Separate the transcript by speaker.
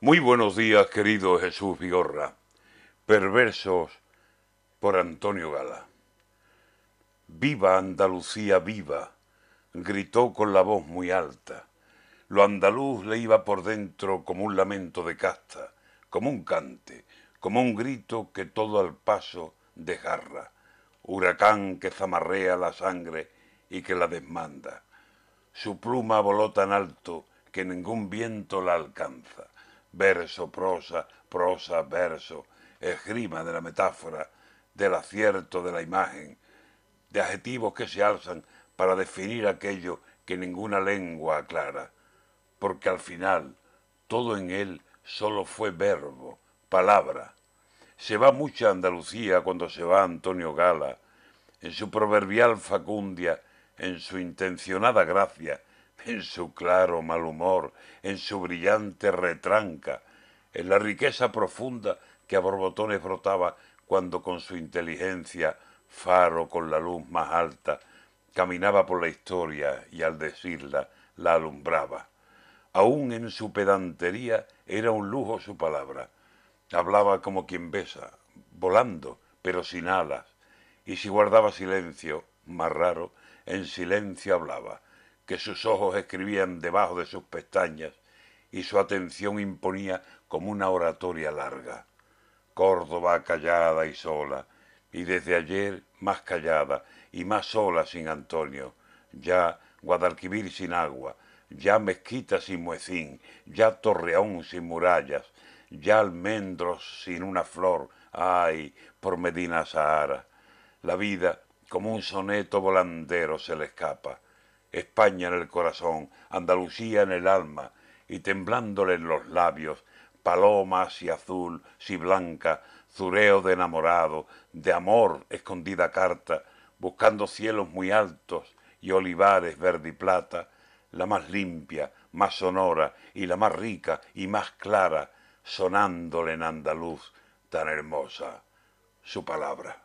Speaker 1: Muy buenos días, querido Jesús Vigorra. Perversos por Antonio Gala. Viva Andalucía, viva, gritó con la voz muy alta. Lo andaluz le iba por dentro como un lamento de casta, como un cante, como un grito que todo al paso desgarra, huracán que zamarrea la sangre y que la desmanda. Su pluma voló tan alto que ningún viento la alcanza. Verso, prosa, prosa, verso, esgrima de la metáfora, del acierto de la imagen, de adjetivos que se alzan para definir aquello que ninguna lengua aclara, porque al final todo en él solo fue verbo, palabra. Se va mucha Andalucía cuando se va Antonio Gala, en su proverbial facundia en su intencionada gracia, en su claro mal humor, en su brillante retranca, en la riqueza profunda que a borbotones brotaba cuando con su inteligencia, faro con la luz más alta, caminaba por la historia y al decirla la alumbraba. Aún en su pedantería era un lujo su palabra. Hablaba como quien besa, volando, pero sin alas, y si guardaba silencio, más raro, en silencio hablaba, que sus ojos escribían debajo de sus pestañas y su atención imponía como una oratoria larga. Córdoba callada y sola, y desde ayer más callada y más sola sin Antonio, ya Guadalquivir sin agua, ya Mezquita sin muecín, ya Torreón sin murallas, ya almendros sin una flor, ay, por Medina Sahara. La vida como un soneto volandero se le escapa. España en el corazón, Andalucía en el alma, y temblándole en los labios, paloma si azul, si blanca, zureo de enamorado, de amor escondida carta, buscando cielos muy altos y olivares verde y plata, la más limpia, más sonora y la más rica y más clara, sonándole en andaluz tan hermosa su palabra.